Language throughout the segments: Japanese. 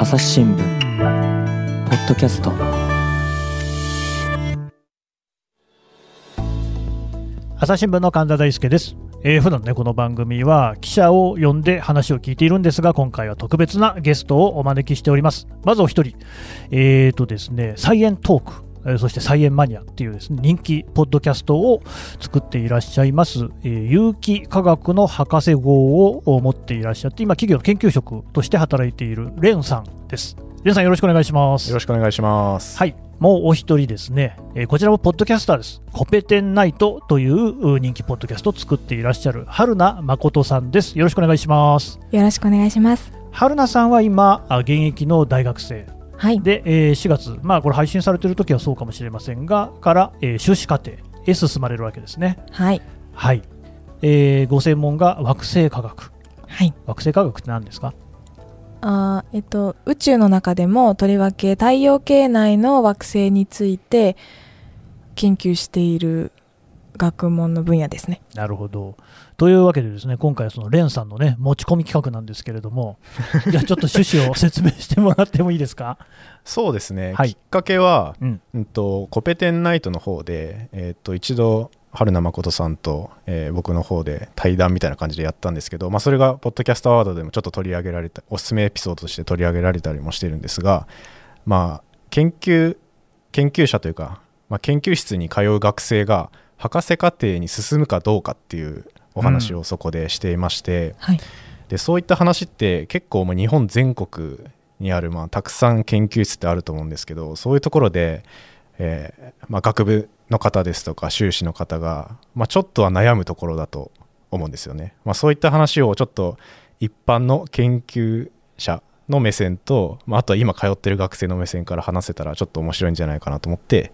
朝日新聞ポッドキャスト。朝日新聞の神田大輔です、えー普段ねこの番組は記者を呼んで話を聞いているんですが今回は特別なゲストをお招きしております。まずお一人。えーとですねサイエントーク。そしてサイエンマニアっていうですね人気ポッドキャストを作っていらっしゃいます、えー有機化学の博士号を持っていらっしゃって今企業の研究職として働いているレンさんですレンさんよろしくお願いしますよろしくお願いします。はい、もうお一人ですね、えーこちらもポッドキャスターです。コペテンナイトというう人気ポッドキャストを作っていらっしゃる春名誠さんです。よろしくお願いします。よろしくお願いします。春名さんは今、あ現役の大学生はい。で、えー4月、まあこれ配信されている時はそうかもしれませんが、から、えー修士課程へ進まれるわけですね。はい。はい。えーご専門が惑星科学。はい。惑星科学って何ですか？あーえっと、宇宙の中でも、とりわけ太陽系内の惑星について研究している学問の分野ですね。なるほど。というわけでですね、今回はそのレンさんのね、持ち込み企画なんですけれども、じゃあちょっと趣旨を説明してもらってもいいですか？そうですね、はいきっかけは、うんうんとコペテンナイトの方で、えー、と一度春名誠さんと、えー僕の方で対談みたいな感じでやったんですけど、まあ、それがポッドキャストアワードでもちょっと取り上げられたおすすめエピソードとして取り上げられたりもしてるんですが、まあ、研究研究者というか、まあ、研究室に通う学生が博士課程に進むかどうかっていうお話をそこでしていまして、はい。でそういった話って結構もう日本全国にある、まあ、たくさん研究室ってあると思うんですけどそういうところで、えーまあ、学部の方ですとか修士の方が、まあ、ちょっとは悩むところだと思うんですよね。まあ、そういった話をちょっと一般の研究者の目線と、まあ、あとは今通ってる学生の目線から話せたらちょっと面白いんじゃないかなと思って、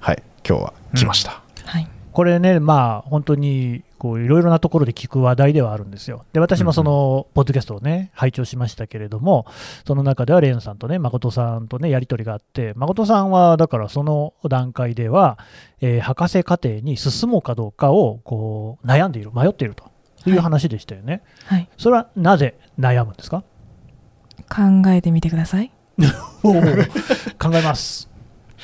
はい、今日は来ました。はい。これね、まあ、本当にこういろいろなところで聞く話題ではあるんですよ。で、私もその、ポッドキャストをね、拝聴しましたけれども、その中ではレンさんとね、誠さんとね、やり取りがあって、誠さんは、だからその段階では、えー博士課程に進もうかどうかを、こう、悩んでいる、迷っているという話でしたよね。はい。それはなぜ悩むんですか？考えてみてください。考えます。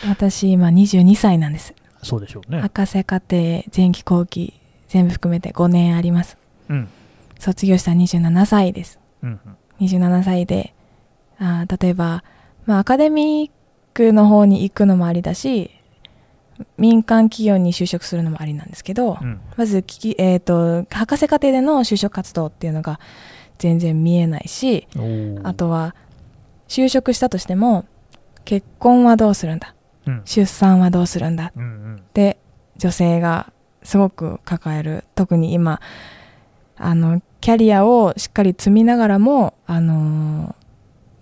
私、今22歳なんです。そうでしょうね。博士課程、前期後期、全部含めて5年あります。うん。卒業した27歳です。うん27歳であー例えば、まあ、アカデミックの方に行くのもありだし民間企業に就職するのもありなんですけど、うん。まず聞き、えー、と博士課程での就職活動っていうのが全然見えないしあ、とは就職したとしても結婚はどうするんだ？うん。出産はどうするんだ。うんうん。で女性がすごく抱える。特に今あのキャリアをしっかり積みながらもあの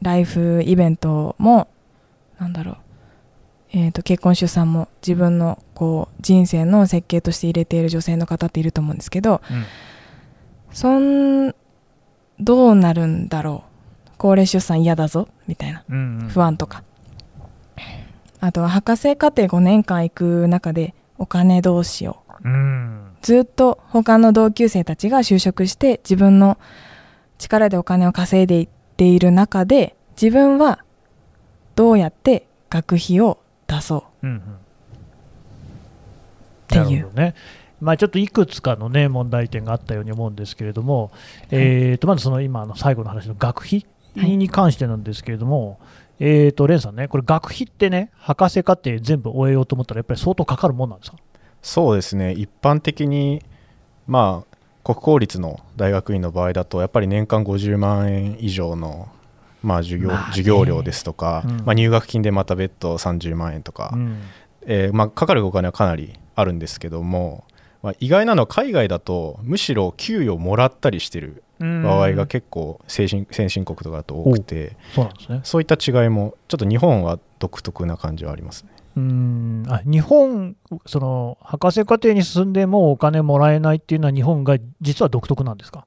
ライフイベントもなんだろう、えー、と結婚出産も自分のこう人生の設計として入れている女性の方っていると思うんですけどうん。そんどうなるんだろう。高齢出産嫌だぞみたいな。うんうん。不安とか、あとは博士課程5年間行く中でお金どうしよううん。ずっと他の同級生たちが就職して自分の力でお金を稼いでいっている中で自分はどうやって学費を出そううんうん。ていうね。まあ、ちょっといくつかの、ね、問題点があったように思うんですけれども、えー、とまずその今の最後の話の学費はいに関してなんですけれども、えー、とレンさんね、これ、学費ってね、博士課程全部終えようと思ったら、やっぱり相当かかるもんなんですか？そうですね。一般的にまあ国公立の大学院の場合だとやっぱり年間50万円以上のまあ授業,、まあね。授業料ですとか、うん。まあ、入学金でまた別途30万円とか、うん。えーまあ、かかるお金はかなりあるんですけども、まあ、意外なのは海外だとむしろ給与もらったりしてる場合が結構先進先進国とかだと多くてそうなんですね。そういった違いもちょっと日本は独特な感じはありますね。うん。あ日本、その博士課程に進んでもお金もらえないっていうのは、日本が実は独特なんですか？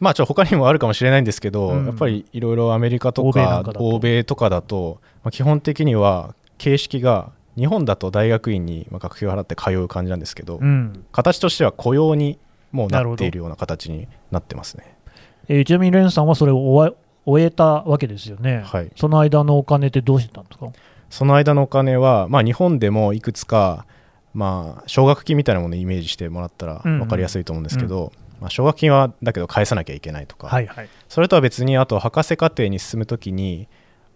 まあちょっと他にもあるかもしれないんですけど、うん。やっぱりいろいろアメリカとか欧米とかだと、まあ、基本的には形式が日本だと大学院にまあ学費を払って通う感じなんですけど、うん。形としては雇用にもうなっているような形になってますね。えーちなみにレンさんはそれを終わ終えたわけですよね、はい、その間のお金ってどうしてたんですか？その間のお金は、まあ、日本でもいくつか、まあ、奨学金みたいなものをイメージしてもらったらうんうん。分かりやすいと思うんですけど、まあ、奨学金はだけど返さなきゃいけないとか、はいはい。それとは別にあと博士課程に進むときに、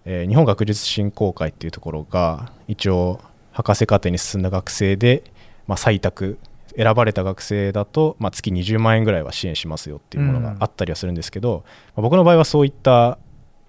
えー日本学術振興会っていうところが一応博士課程に進んだ学生で、まあ、採択選ばれた学生だと、まあ、月20万円ぐらいは支援しますよっていうものがあったりはするんですけど、まあ僕の場合はそういった、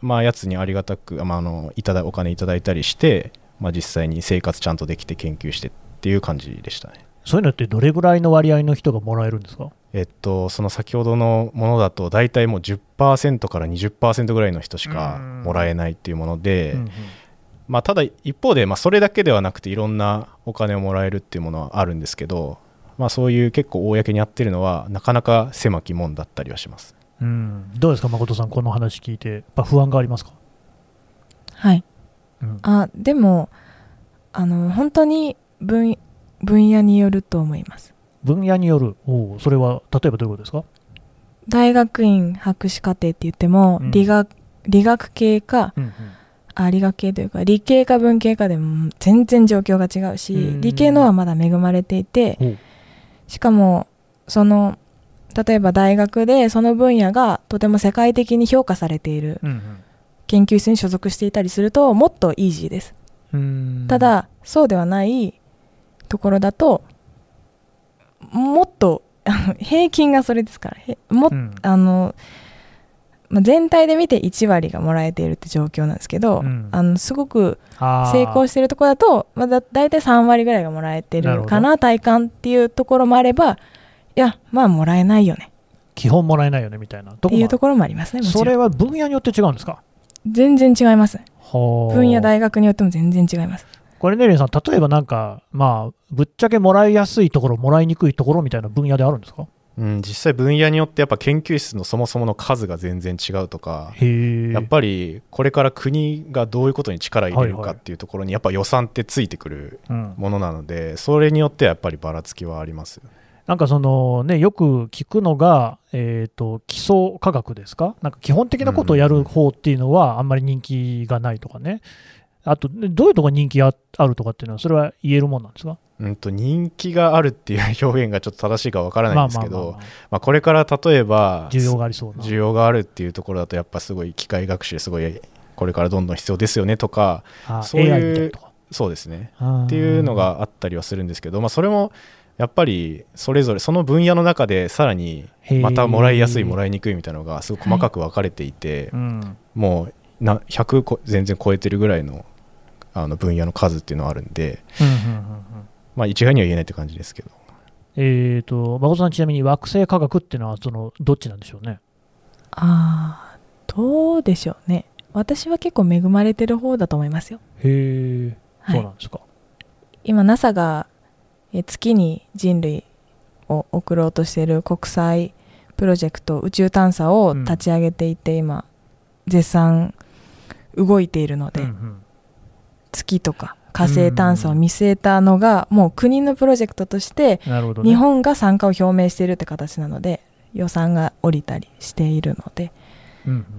まあ、やつにありがたく、まあ、あのいただお金いただいたりして、まあ、実際に生活ちゃんとできて研究してっていう感じでしたね。そういうのってどれぐらいの割合の人がもらえるんですか？えっと、その先ほどのものだと大体もう10%から20%ぐらいの人しかもらえないっていうもので、うんうん。まあ、ただ一方で、まあ、それだけではなくていろんなお金をもらえるっていうものはあるんですけど、まあ、そういう結構公にやってるのはなかなか狭き門だったりはします。うん、どうですか、誠さん、この話聞いて、やっぱ不安がありますか、はい。うん、あでもあの本当に分分野によると思います。分野による、おうそれは例えばどういうことですか？大学院博士課程って言っても、うん。理学理学系かうんうん。あ理学系というか理系か文系かでも全然状況が違うし、うん。理系のはまだ恵まれていてしかもその例えば大学でその分野がとても世界的に評価されているうん研究室に所属していたりするともっとイージーです。ただそうではないところだともっと平均がそれですからへもっうん。あの、まあ、全体で見て1割がもらえているって状況なんですけど、うん。あのすごく成功しているところだと、まあ、だ大体3割ぐらいがもらえてるかな体感っていうところもあればいやまあもらえないよね。基本もらえないよねみたいな。とっていうところもありますねそれは分野によって違うんですか？全然違います。分分野大学によっても全然違います。これね、レンさん、例えばなんか、まあ、ぶっちゃけもらいやすいところ、もらいにくいところみたいな分野であるんですか？うん、実際分野によってやっぱ研究室のそもそもの数が全然違うとか。やっぱりこれから国がどういうことに力入れるはいはいかっていうところにやっぱ予算ってついてくるうん、ものなのでそれによってはやっぱりばらつきはありますなんかそのね、よく聞くのが、えー、と基礎科学ですか、なんか基本的なことをやる方っていうのは、あんまり人気がないとかね、あと、ねどういうところに人気ああるとかっていうのは、それは言えるもんなんですか？うんと人気があるっていう 表現がちょっと正しいかわからないんですけどまあこれから例えばあ需要がありそうな。需要があるっていうところだとやっぱすごい機械学習すごいこれからどんどん必要ですよねとかあそういう。そうですね。っっていうの、があったりはするんですけど、まあ、それもやっぱりそれぞれその分野の中でさらにまたもらいやすいもらい、いにくいみたいなのがすごく細かく分かれていて、うん。もうな100こ全然超えてるぐらいのあの分野の数っていうのはあるんで、うんうんうんうん。まあ、一概には言えないって感じですけど。えー、と誠さん、ちなみに惑星科学っていうのはそのどっちなんでしょうね？ああどうでしょうね。私は結構恵まれてる方だと思いますよ、へえ、はい。そうなんですか。今 NASA がえ月に人類を送ろうとしている国際プロジェクト宇宙探査を立ち上げていて、今絶賛動いているので、うんうん月とか火星探査を見据えたのがもう国のプロジェクトとして。日本が参加を表明しているって形なので予算が下りたりしているので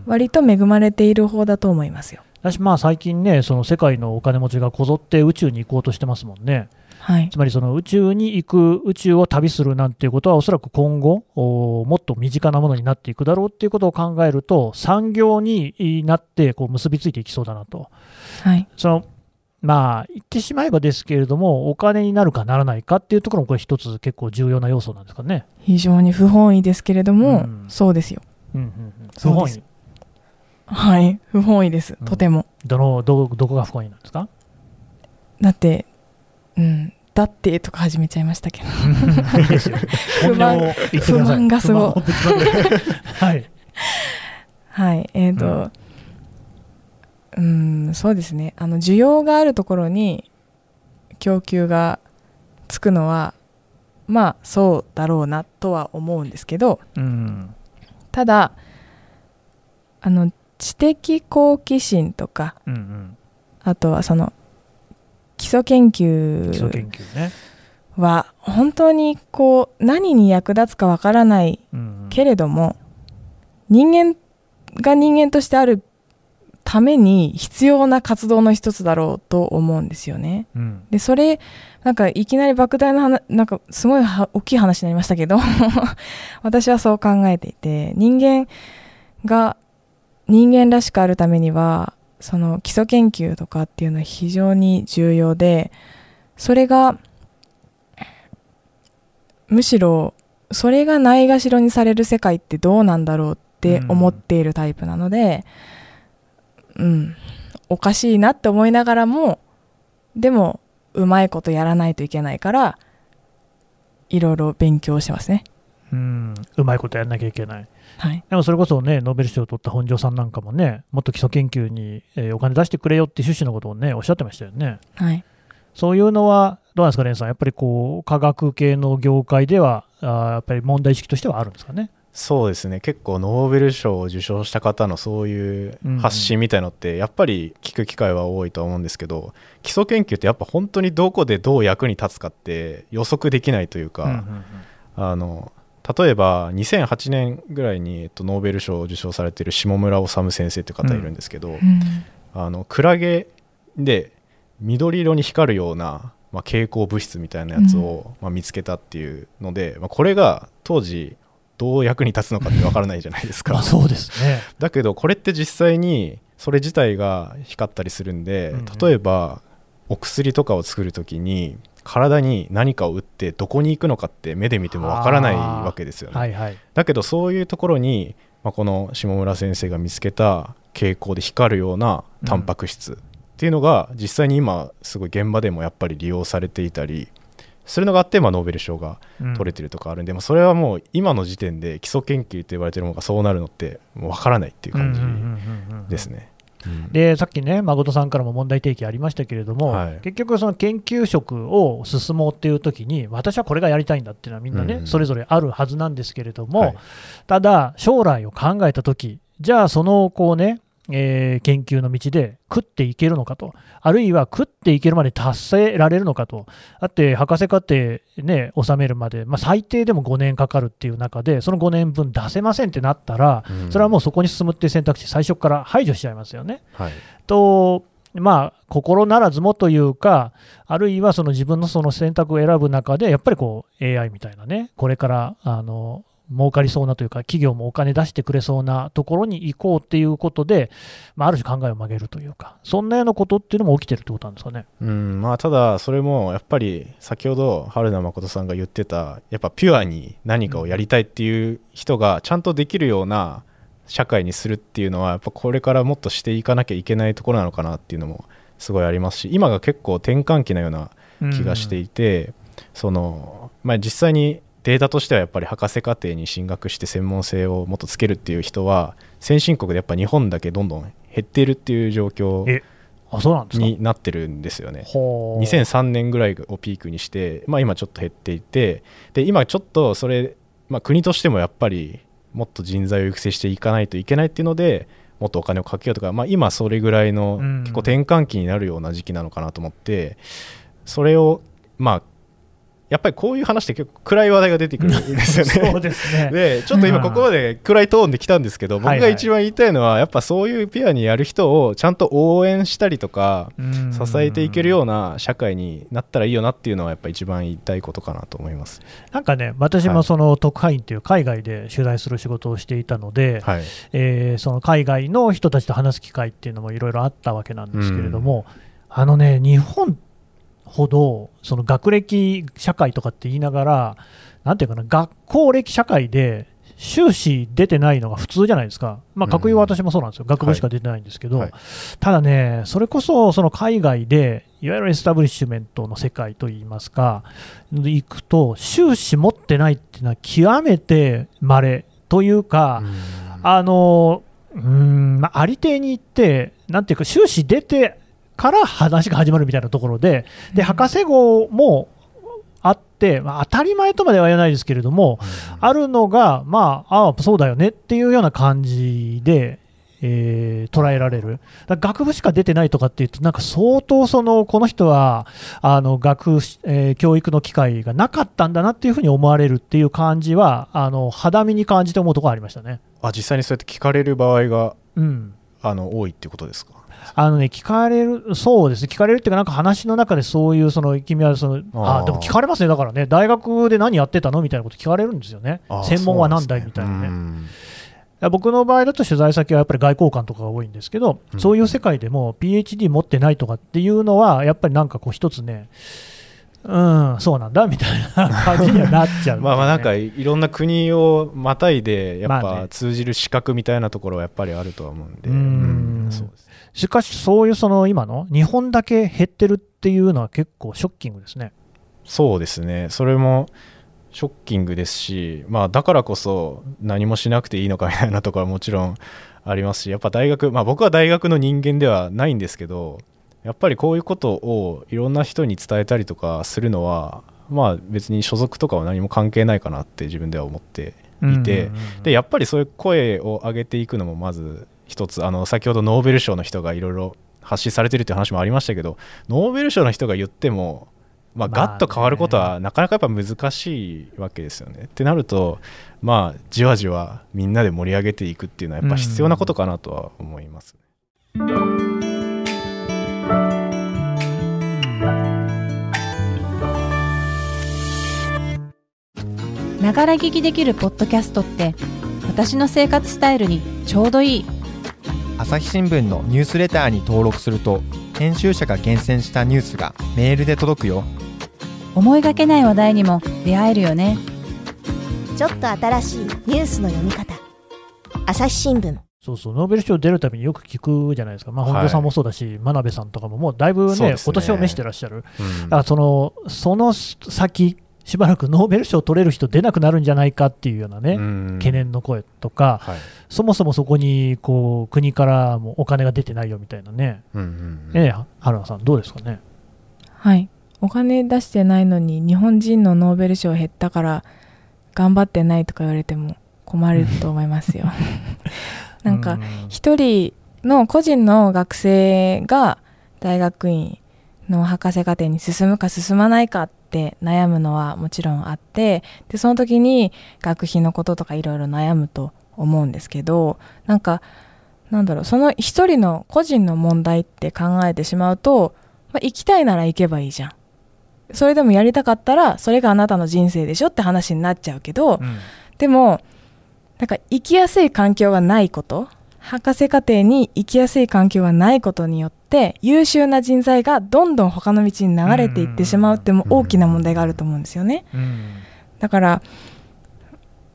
割と恵まれている方だと思いますよ私、まあ最近ね、その世界のお金持ちがこぞって宇宙に行こうとしてますもんね。はいつまりその宇宙に行く、宇宙を旅するなんていうことは、おそらく今後、おもっと身近なものになっていくだろうっていうことを考えると、産業になってこう結びついていきそうだなと。はいそのまあ、言ってしまえばですけれども、お金になるかならないかっていうところも、これ、一つ結構重要な要素なんですかね。非常に不本意ですけれども、うん。そうですよ。うんうんうん、不本意。はい。不本意です。うん。とても、どのどどこが不本意なんですか？だってうん。だってとか始めちゃいましたけど。不満不満がすごい。はい。はい。えーとうんそうですねあの需要があるところに供給がつくのはまあそうだろうなとは思うんですけどうん。ただあの知的好奇心とかうんうん。あとはその基礎研究。は本当にこう何に役立つかわからないうんうんけれども人間が人間としてあるために必要な活動の一つだろうと思うんですよね。うんでそれなんかいきなり莫大な話なんかすごいは大きい話になりましたけど 私はそう考えていて人間が人間らしくあるためにはその基礎研究とかっていうのは非常に重要でそれがむしろそれがないがしろにされる世界ってどうなんだろうって思っているタイプなのでうん、おかしいなって思いながらもでもうまいことやらないといけないからいろいろ勉強してますねうんうまいことやらなきゃいけない。はいでもそれこそね、ノーベル賞を取った本庄さんなんかもね、もっと基礎研究に、えーお金出してくれよって趣旨のことをね、おっしゃってましたよね。はいそういうのは、どうなんですか、レンさん、やっぱりこう科学系の業界では、あーやっぱり問題意識としてはあるんですかね。そうですね。結構ノーベル賞を受賞した方のそういううんうん発信みたいのってやっぱり聞く機会は多いとは思うんですけど基礎研究ってやっぱ本当にどこでどう役に立つかって予測できないというか、うんうんうん。あの例えば2008年ぐらいに、えっと、ノーベル賞を受賞されている下村治先生という方いるんですけど、うん。あのクラゲで緑色に光るような、まあ、蛍光物質みたいなやつを、まあ、見つけたっていうので、まあ、これが当時どう役に立つのかってわからないじゃないですかまあ、そうですね。だけどこれって実際にそれ自体が光ったりするんで、うんうん例えばお薬とかを作る時に体に何かを打ってどこに行くのかって目で見てもわからないわけですよね、はいはい。だけどそういうところに、まあ、この下村先生が見つけた蛍光で光るようなタンパク質っていうのが実際に今すごい現場でもやっぱり利用されていたりするのがあって、まあ、ノーベル賞がうん。取れてるとかあるんで、まあそれはもう今の時点で基礎研究と言われてるものがそうなるのってもう分からないっていう感うんうんうんうんうんじですね。うん。でさっきね、誠さんからも問題提起ありましたけれども、はい。結局、その研究職を進もうっていうときに、私はこれがやりたいんだっていうのはみんなね、うん。それぞれあるはずなんですけれども、はい。ただ、将来を考えたとき、じゃあ、そのこうね、えー研究の道で食っていけるのかと、あるいは食っていけるまで達せられるのかと、だって博士課程ね、収めるまで、まあ、最低でも5年かかるっていう中で、その5年分出せませんってなったら、うん。それはもうそこに進むっていう選択肢、最初から排除しちゃいますよね。はい。と、まあ、心ならずもというか、あるいはその自分のその選択を選ぶ中で、やっぱりこう AI みたいなね、これからあの儲かりそうなというか、企業もお金出してくれそうなところに行こうっていうことで、まあ、ある種考えを曲げるというか、そんなようなことっていうのも起きてるってことなんですかね。うんまあ、ただそれもやっぱり先ほど春名誠さんが言ってたやっぱピュアに何かをやりたいっていう人がちゃんとできるような社会にするっていうのはやっぱこれからもっとしていかなきゃいけないところなのかなっていうのもすごいありますし今が結構転換期なような気がしていて、そのまあ、実際にデータとしてはやっぱり博士課程に進学して専門性をもっとつけるっていう人は先進国でやっぱ日本だけどんどん減っているっていう状況。になってるんですよね。ほう2003年ぐらいをピークにして、まあ、今ちょっと減っていてで今ちょっとそれ、まあ、国としてもやっぱりもっと人材を育成していかないといけないっていうのでもっとお金をかけようとか、まあ、今それぐらいのうん結構転換期になるような時期なのかなと思ってそれをまあやっぱりこういう話って結構暗い話題が出てくるんですよね。そうですね。でちょっと今ここまで暗いトーンで来たんですけど、僕が一番言いたいのはやっぱそういうピュアにやる人をちゃんと応援したりとかうん支えていけるような社会になったらいいよなっていうのはやっぱ一番言いたいことかなと思います。なんかね、私はいもその特派員という海外で取材する仕事をしていたので、はい、えーその海外の人たちと話す機会っていうのもいろいろあったわけなんですけれども、あのね、日本ほどその学歴社会とかって言いながら、なんていうかな、学校歴社会で修士出てないのが普通じゃないですか、まあ、うん学位は私もそうなんですよ、学部しか出てないんですけど、はい。ただね、それこそその海外で、いわゆるエスタブリッシュメントの世界といいますか、行くと、修士持ってないっていうのは極めて稀というか、あのうーん、まあ、ありていに行って、なんていうか、修士出てから話が始まるみたいなところで、で博士号もあって、まあ、当たり前とまでは言わないですけれども、あるのが、まあ、ああ、そうだよねっていうような感じで、えー捉えられる、学部しか出てないとかっていうと、なんか相当その、この人はあの学、えー教育の機会がなかったんだなっていうふうに思われるっていう感じは、あの肌身に感じて思うところありましたね。あ実際にそうやって聞かれる場合がうん。あの多いっていうことですか？あのね、聞かれる、そうですね、聞かれるっていうか、なんか話の中でそういう、その君はそのあでも聞かれますね、だからね、大学で何やってたのみたいなこと聞かれるんですよね。あ、専門は何だいみたいなね。うん僕の場合だと取材先はやっぱり外交官とかが多いんですけど、うん。そういう世界でも PhD 持ってないとかっていうのは、やっぱりなんかこう、一つね、うん、そうなんだみたいな感じにはなっちゃう、まあまあなんかいろんな国をまたいでやっまあね。ぱ通じる資格みたいなところはやっぱりあるとは思うんで、うん。うんそうですしかし、そういうその今の日本だけ減ってるっていうのは結構ショッキングですね。そうですねそれもショッキングですし、まあ、だからこそ何もしなくていいのかみたいなところはもちろんありますしやっぱ大学、まあ、僕は大学の人間ではないんですけどやっぱりこういうことをいろんな人に伝えたりとかするのはまあ別に所属とかは何も関係ないかなって自分では思っていて、でやっぱりそういう声を上げていくのもまず一つあの先ほどノーベル賞の人がいろいろ発信されてるっていう話もありましたけどノーベル賞の人が言っても、まあ、まあねガッと変わることはなかなかやっぱ難しいわけですよね。ってなるとまあじわじわみんなで盛り上げていくっていうのはやっぱ必要なことかなとは思います。ながら聞きできるポッドキャストって私の生活スタイルにちょうどいい朝日新聞のニュースレターに登録すると編集者が厳選したニュースがメールで届くよ。思いがけない話題にも出会えるよね。ちょっと新しいニュースの読み方。朝日新聞。そうそう、ノーベル賞出るたびによく聞くじゃないですか、まあ、はい本田さんもそうだし、真鍋さんとかも、もうだいぶね、ね。お年を召してらっしゃる、うん。だからそのその先、しばらくノーベル賞取れる人出なくなるんじゃないかっていうようなね、うん。懸念の声とか、はい。そもそもそこにこう国からもお金が出てないよみたいなね、うんうんうん。ええ、春菜さん、どうですかね？はい。お金出してないのに日本人のノーベル賞減ったから頑張ってないとか言われても困ると思いますよ。なんかう一人の個人の学生が大学院の博士課程に進むか進まないかって悩むのはもちろんあってでその時に学費のこととかいろいろ悩むと思うんですけどなんかなんだろうその一人の個人の問題って考えてしまうと、まあ、行きたいなら行けばいいじゃん。それでもやりたかったらそれがあなたの人生でしょって話になっちゃうけど、うん。でもなんか生きやすい環境がないこと博士課程に生きやすい環境がないことによって優秀な人材がどんどん他の道に流れていってしまうっても大きな問題があると思うんですよね。うん。だから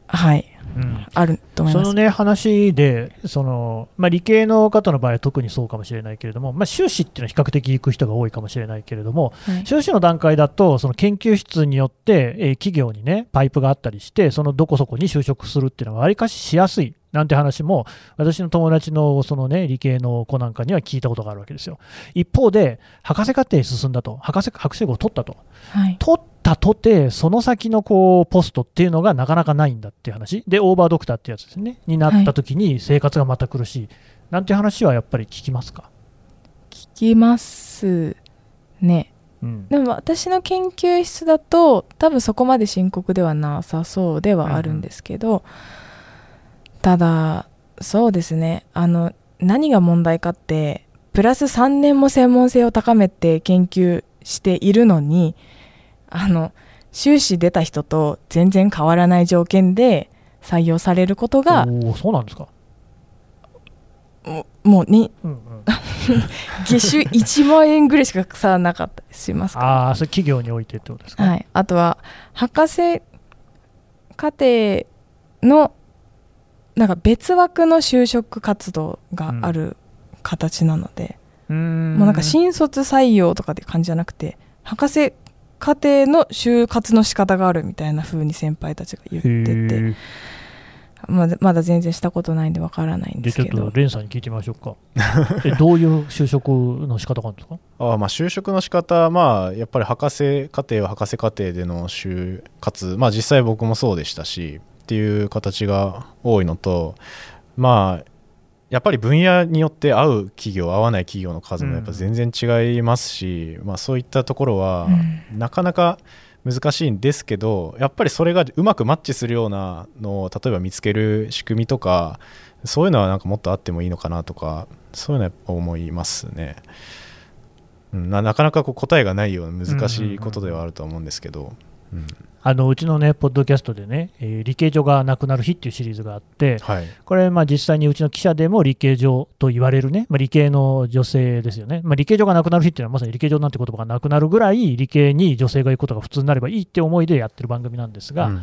はい。うん。あると思います。そのね話でその、まあ、理系の方の場合は特にそうかもしれないけれども、まあ、修士っていうのは比較的行く人が多いかもしれないけれども、はい。修士の段階だと、その研究室によって、えー企業にね、パイプがあったりして、そのどこそこに就職するっていうのは、わりかししやすいなんて話も、私の友達のそのね、理系の子なんかには聞いたことがあるわけですよ。一方で、博士課程に進んだと、博士博士号を取ったと、はい。取ったとて、その先のこうポストっていうのがなかなかないんだっていう話、で、オーバードクターってやつですね、になった時に生活がまた苦しい、なんていう話はやっぱり聞きますか？聞きますね。うん。でも私の研究室だと多分そこまで深刻ではなさそうではあるんですけど、ただそうですねあの何が問題かってプラス3年も専門性を高めて研究しているのにあの修士出た人と全然変わらない条件で採用されることがおーそうなんですか。ももうにうんうん 月収1万円ぐらいしか差なかったりしますか？ああ、それ企業においてってことですか？はい、あとは博士課程のなんか別枠の就職活動がある形なので、うーん。もうなんか新卒採用とかって感じじゃなくて博士課程の就活の仕方があるみたいな風に先輩たちが言ってて、まだまだ全然したことないんでわからないんでで、ちょっと、すけどレンさんに聞いてみましょうか。えどういう就職の仕方があるんですか？あまあ就職の仕方まあやっぱり博士課程は博士課程での就活。まあ実際僕もそうでしたしっていう形が多いのとまあやっぱり分野によって合う企業合わない企業の数もやっぱ全然違いますし、まあ、そういったところはうん。なかなか難しいんですけどやっぱりそれがうまくマッチするようなのを例えば見つける仕組みとかそういうのはなんかもっとあってもいいのかなとかそういうのは思いますね。うんななかなかこう答えがないような難しいことではあると思うんですけど、うんあのうちのね、ポッドキャストでね、えー理系女がなくなる日っていうシリーズがあって、はい。これ、まあ実際にうちの記者でも理系女と言われるね、まあ、理系の女性ですよね、まあ、理系女がなくなる日っていうのは、まさに理系女なんて言葉がなくなるぐらい、理系に女性が行くことが普通になればいいって思いでやってる番組なんですが、うんうん。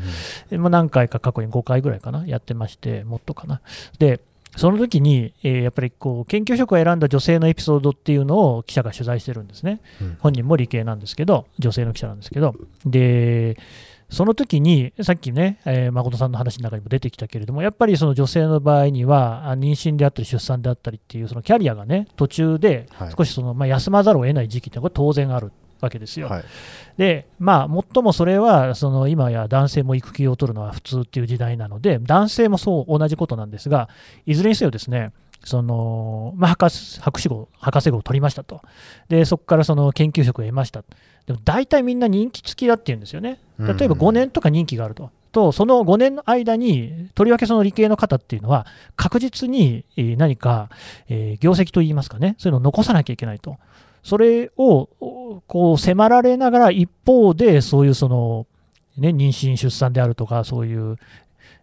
えまあ、何回か過去に5回ぐらいかな、やってまして、もっとかな。で、その時に、えーやっぱりこう研究職を選んだ女性のエピソードっていうのを記者が取材してるんですね。うん。本人も理系なんですけど、女性の記者なんですけど、で、その時に、さっきね、えー誠さんの話の中にも出てきたけれども、やっぱりその女性の場合には、あ妊娠であったり出産であったりっていう、そのキャリアがね、途中ではい少しその、まあ、休まざるを得ない時期ってこれ当然あるわけですよ。はいで、まあ、最もそれは、その今や男性も育休を取るのは普通っていう時代なので、男性もそう同じことなんですが、いずれにせよですね、そのまあ、博士博士号、博士号を取りましたと、でそこからその研究職を得ました、でも大体みんな任期付きだっていうんですよね、例えばうん5年とか任期があると、とその5年の間に、とりわけその理系の方っていうのは、確実にえー何か、えー業績といいますかね、そういうのを残さなきゃいけないと。それをおこう迫られながら一方でそういうその、ね、妊娠、出産であるとかそういう、ね、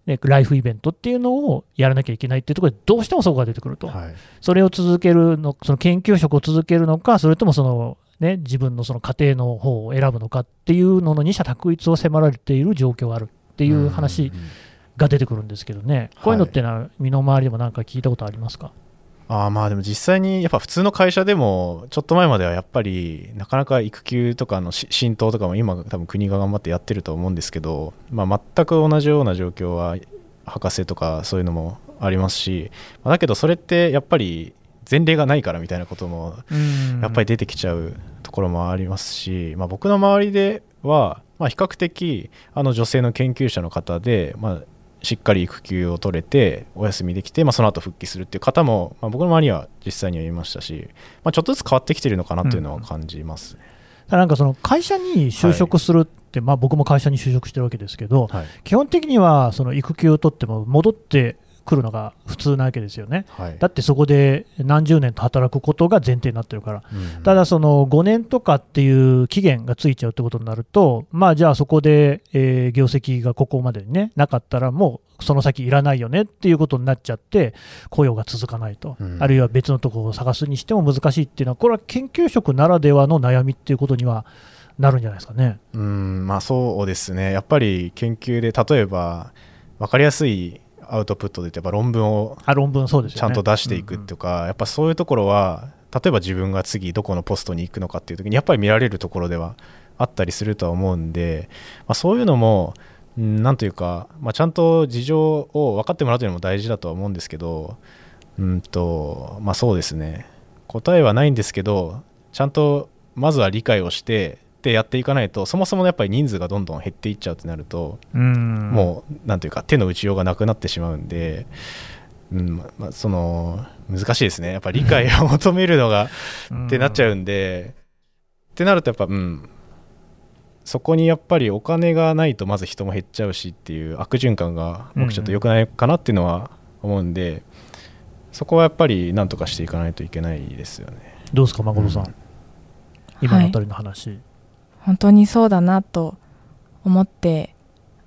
ライフイベントっていうのをやらなきゃいけないっていうところでどうしてもそこが出てくると、はい。それを続けるのその研究職を続けるのかそれともその、ね、自分のその家庭の方を選ぶのかっていうのの二者択一を迫られている状況があるっていう話が出てくるんですけどね、こういうのってのは身の回りでもなんか聞いたことありますか、あーまあでも実際にやっぱ普通の会社でもちょっと前まではやっぱりなかなか育休とかのし浸透とかも今多分国が頑張ってやってると思うんですけど、まあ、全く同じような状況は博士とかそういうのもありますし、まあだけどそれってやっぱり前例がないからみたいなこともやっぱり出てきちゃうところもありますし、まあ、僕の周りでは、まあ、比較的あの女性の研究者の方で、まあ、しっかり育休を取れてお休みできて、まあ、その後復帰するっていう方も、まあ、僕の周りには実際にはいましたし、まあ、ちょっとずつ変わってきてるのかなというのは感じます。ね。ただなんかその会社に就職するって、まあ、僕も会社に就職してるわけですけど、はい。基本的にはその育休を取っても戻ってくるのが普通なわけですよね。はい。だってそこで何十年と働くことが前提になってるから、うん。ただその5年とかっていう期限がついちゃうってことになると、まあじゃあそこで、えー業績がここまでにね、なかったらもうその先いらないよねっていうことになっちゃって、雇用が続かないと、うん。あるいは別のところを探すにしても難しいっていうのは、これは研究職ならではの悩みっていうことにはなるんじゃないですかね。うん。まあそうですね。やっぱり研究で例えば分かりやすいアウトプットで言ってやっぱ論文をあ論文そうですよね。ちゃんと出していくとか、やっぱそういうところは例えば自分が次どこのポストに行くのかっていう時にやっぱり見られるところではあったりするとは思うんで、まあ、そういうのもうんなんというか、まあ、ちゃんと事情を分かってもらうというのも大事だとは思うんですけどうんとまあそうですね答えはないんですけどちゃんとまずは理解をしてでやっていかないとそもそもやっぱり人数がどんどん減っていっちゃうってなると、うん。もうなんていうか手の打ちようがなくなってしまうんで、うんままあ、その難しいですね。やっぱり理解を求めるのがってなっちゃうんで、ってなるとやっぱうん。そこにやっぱりお金がないとまず人も減っちゃうしっていう悪循環が僕ちょっと良くないかなっていうのは思うんで、そこはやっぱりなんとかしていかないといけないですよね。どうですか、誠さん、うん。今のあたりの話。本当にそうだなと思って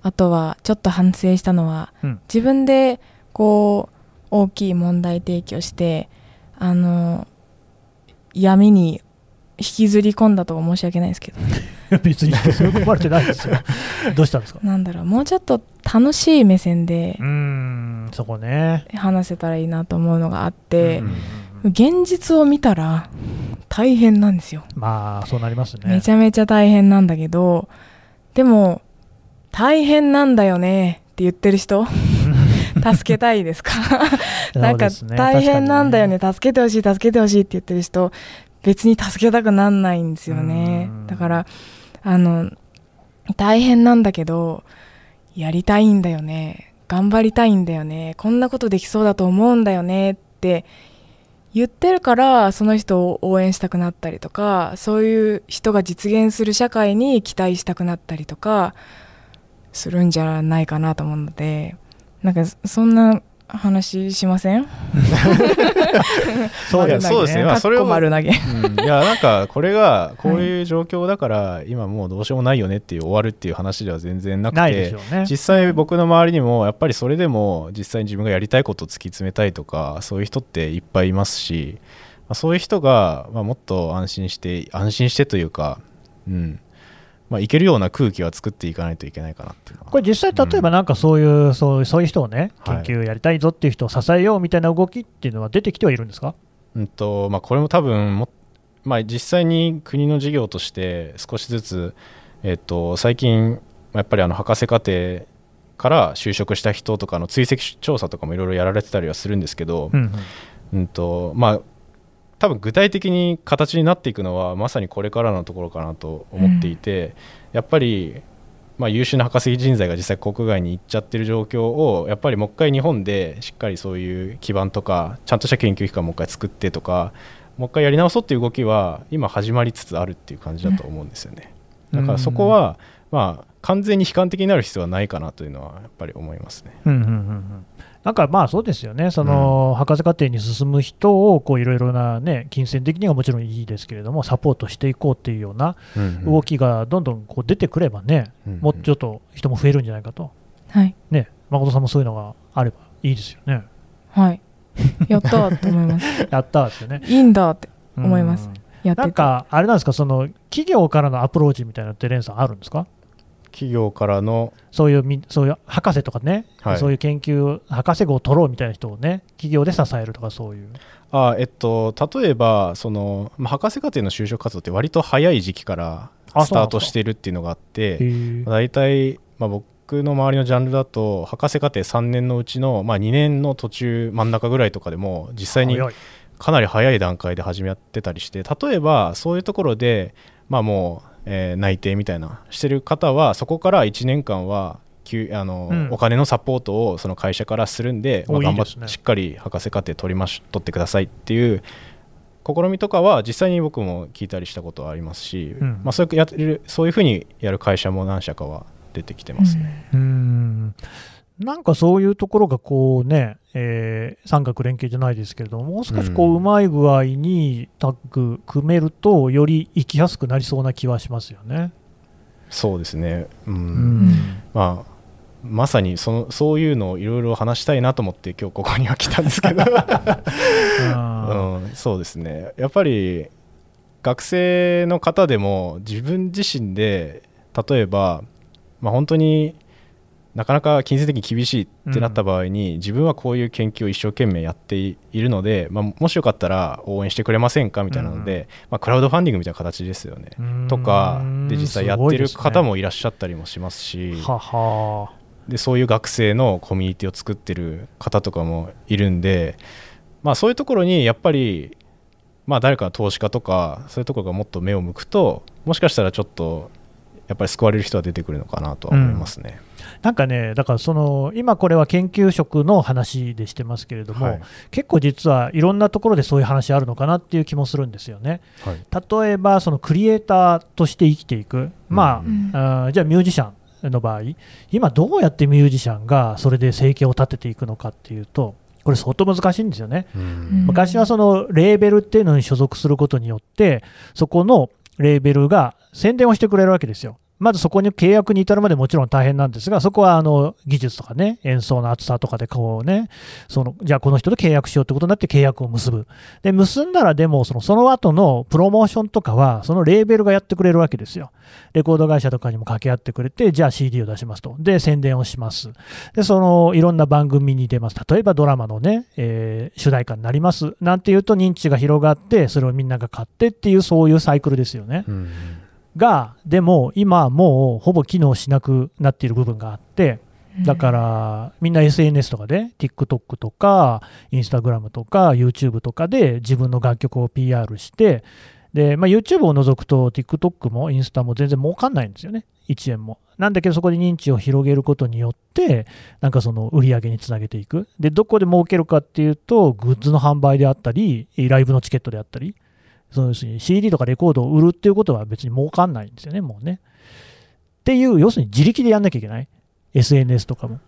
あとはちょっと反省したのは、うん自分でこう大きい問題提起をしてあの闇に引きずり込んだとは申し訳ないですけど 別にそういう込まれてないですよ。どうしたんですか？なんだろうもうちょっと楽しい目線でうーん、そこね。話せたらいいなと思うのがあって現実を見たら大変なんですよ。まあ、そうなりますね。めちゃめちゃ大変なんだけどでも大変なんだよねって言ってる人 助けたいですか？なんか大変なんだよね確助けてほしい助けてほしいって言ってる人別に助けたくなんないんですよね。うん。だからあの大変なんだけどやりたいんだよね頑張りたいんだよねこんなことできそうだと思うんだよねっって言ってるからその人を応援したくなったりとかそういう人が実現する社会に期待したくなったりとかするんじゃないかなと思うのでなんかそんな話しません？そうですね。まあそれをうん。いやなんかこれがこういう状況だから今もうどうしようもないよねっていう終わるっていう話では全然なくないでてしょうね。実際僕の周りにもやっぱりそれでも実際に自分がやりたいことを突き詰めたいとかそういう人っていっぱいいますし、まあ、そういう人が、まあ、もっと安心して安心してというか、うんまあ、いけるような空気は作っていかないといけないかなっていうこれ実際、例えばなんかそういう、そうそういう人をね、はい。研究やりたいぞっていう人を支えようみたいな動きっていうのは出てきてはいるんですか？うんとまあ、これも多分も、まあ、実際に国の事業として少しずつ、えっと最近、まあやっぱりあの博士課程から就職した人とかの追跡調査とかもいろいろやられてたりはするんですけど、うん。うんとまあ、多分具体的に形になっていくのはまさにこれからのところかなと思っていて、やっぱり、まあ、優秀な博士人材が実際国外に行っちゃってる状況をやっぱりもう一回日本でしっかりそういう基盤とかちゃんとした研究機関もう一回作ってとかもう一回やり直そうっていう動きは今始まりつつあるっていう感じだと思うんですよね。だからそこは、まあ、完全に悲観的になる必要はないかなというのはやっぱり思いますね。うんうんうんうんなんかまあそうですよね、その博士課程に進む人をこういろいろな、ね、金銭的にはもちろんいいですけれども、サポートしていこうっていうような動きがどんどんこう出てくればね、うんもうちょっと人も増えるんじゃないかと、はい。ね、誠さんもそういうのがあればいいですよね。はい。やったーと思います。やったーですよね。いいんだって思います。うん。やってて。なんか、あれなんですか、その企業からのアプローチみたいなのって、レンさん、あるんですか？企業からのそういうみそういう博士とかね、はい。そういう研究、博士号を取ろうみたいな人をね、企業で支えるとか、そういう。あえっと、例えばその、まあ、博士課程の就職活動って割と早い時期からあスタートしてるっていうのがあって大体、まあ、僕の周りのジャンルだと博士課程3年のうちの、まあ、2年の途中真ん中ぐらいとかでも実際にかなり早い段階で始めてたりして例えばそういうところで、まあ、もう、えー内定みたいな。してる方はそこから1年間は給あの、うん。お金のサポートをその会社からするんで、まあ、頑張っですね。しっかり博士課程取りまし取ってくださいっていう試みとかは実際に僕も聞いたりしたことはありますし、うん。まあ、そういうやってるそういうふうにやる会社も何社かは出てきてますね。うーんなんかそういうところがこうね、えー三角連携じゃないですけれども、もう少しこう、うまい具合にタッグ組めると、より生きやすくなりそうな気はしますよね。そうですね、うん。うん。まあ、まさにそのそういうのをいろいろ話したいなと思って今日ここには来たんですけど、あ うん、そうですね。やっぱり学生の方でも自分自身で例えば、まあ、本当になかなか金銭的に厳しいってなった場合に、自分はこういう研究を一生懸命やっているので、まあ、もしよかったら応援してくれませんかみたいなので、まあ、クラウドファンディングみたいな形ですよね。ーとかで実際やってる方うもいらっしゃったりもしますし。でそういう学生のコミュニティを作ってる方とかもいるんで、まあ、そういうところにやっぱり、まあ、誰かの投資家とかそういうところがもっと目を向くともしかしたらちょっとやっぱり救われる人は出てくるのかなとは思いますね。なんかね、だからその今、これは研究職の話でしてますけれども、はい。結構実はいろんなところでそういう話あるのかなっていう気もするんですよね。はい。例えば、そのクリエイターとして生きていく、まうん。あ、あーじゃあミュージシャンの場合、今どうやってミュージシャンがそれで生計を立てていくのかっていうと、これ相当難しいんですよね。うん。昔はそのレーベルっていうのに所属することによって、そこのレーベルが宣伝をしてくれるわけですよ。まずそこに契約に至るまでもちろん大変なんですが、そこはあの技術とかね、演奏の厚さとかでこうね、そのじゃあこの人と契約しようってことになって契約を結ぶ。で、結んだらでもそのその後のプロモーションとかは、そのレーベルがやってくれるわけですよ。レコード会社とかにも掛け合ってくれて、じゃあ CD を出しますと。で、宣伝をします。で、そのいろんな番組に出ます。例えばドラマのね、えー主題歌になります。なんていうと認知が広がって、それをみんなが買ってっていう、そういうサイクルですよね。うんが、でも今もうほぼ機能しなくなっている部分があって、だからみんな SNS とかで TikTok とか Instagram とか YouTube とかで自分の楽曲を PR してで、まあ、YouTube を除くと TikTok もインスタも全然儲かんないんですよね、1円も。なんだけどそこで認知を広げることによって、なんかその売り上げにつなげていく。で、どこで儲けるかっていうと、グッズの販売であったり、ライブのチケットであったり、そう要するに CD とかレコードを売るっていうことは別に儲かんないんですよね、もうね。っていう、要するに自力でやんなきゃいけない？SNS とかも。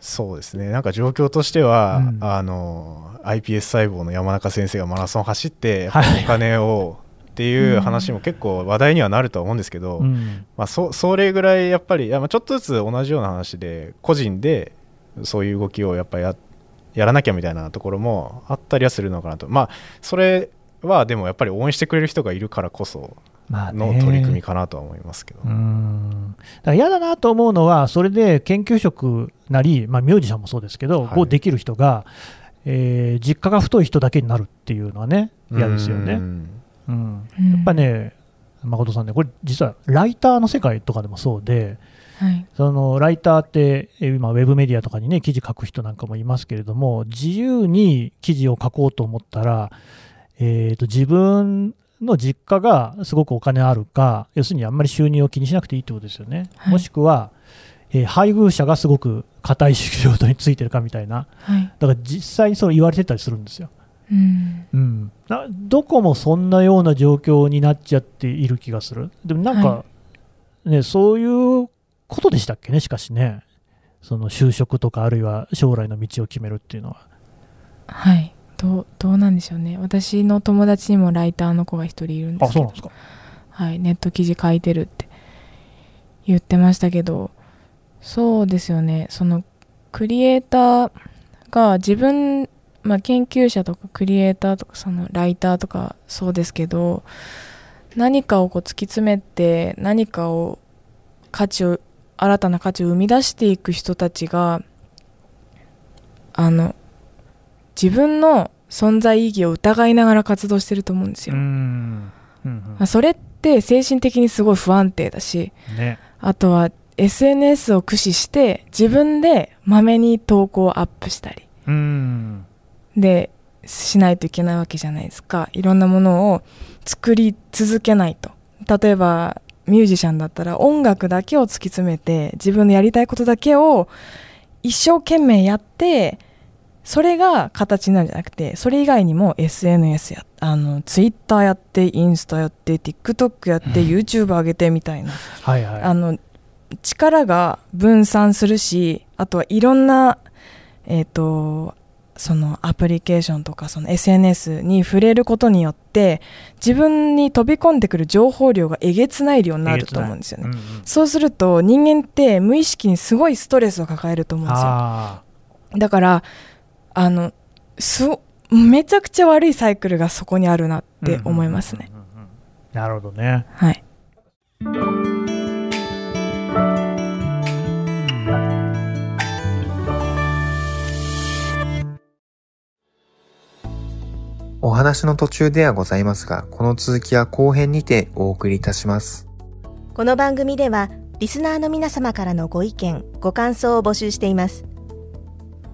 そうですねなんか状況としては、うんあの iPS 細胞の山中先生がマラソン走ってお金をっていう話も結構話題にはなるとは思うんですけど、うん。まあ、そそれぐらいやっぱりちょっとずつ同じような話で個人でそういう動きをやっぱややらなきゃみたいなところもあったりはするのかなとまあそれはでもやっぱり応援してくれる人がいるからこその取り組みかなとは思いますけど、うーん。だから嫌だなと思うのは、それで研究職なり、まあ、ミュージシャンもそうですけど、はい。こうできる人が、えー実家が太い人だけになるっていうのはね、嫌ですよね。うん。やっぱね、誠さんね、これ、実はライターの世界とかでもそうで、はい。そのライターって、えー今、ウェブメディアとかにね、記事書く人なんかもいますけれども、自由に記事を書こうと思ったら、えーと自分の実家がすごくお金あるか、要するにあんまり収入を気にしなくていいってことですよね。はい。もしくは、えー配偶者がすごく固い仕事についてるかみたいな、はい。だから実際にそう言われてたりするんですよ。うん。うん、などこもそんなような状況になっちゃっている気がする。でもなんか、はね、そういうことでしたっけね、しかしね、その就職とか、あるいは将来の道を決めるっていうのは。はいどうどうなんでしょうね。私の友達にもライターの子が一人いるんであ、すけど。そうなんですか。はい、ネット記事書いてるって言ってましたけど。そうですよね。そのクリエイターが自分、まあ、研究者とかクリエイターとかそのライターとかそうですけど何かをこう突き詰めて何かを価値を新たな価値を生み出していく人たちがあの自分の存在意義を疑いながら活動してると思うんですよ。ん。うんまあそれって精神的にすごい不安定だしうん、ね。あとは SNS を駆使して自分でまめに投稿をアップしたりうん。でしないといけないわけじゃないですかいろんなものを作り続けないと例えばミュージシャンだったら音楽だけを突き詰めて自分のやりたいことだけを一生懸命やってそれが形になるんじゃなくてそれ以外にも SNS やあの Twitter やってインスタやって TikTok やって YouTube 上げてみたいなはいはい。あの力が分散するしあとはいろんな、えー、とそのアプリケーションとかその SNS に触れることによって自分に飛び込んでくる情報量がえげつない量になると思うんですよね。うんうんそうすると人間って無意識にすごいストレスを抱えると思うんですよ。あだからあのすめちゃくちゃ悪いサイクルがそこにあるなっーて思いますね。なるほどね。はい。お話の途中ではございますが、この続きは後編にてお送りいたします。この番組ではリスナーの皆様からのご意見ご感想を募集しています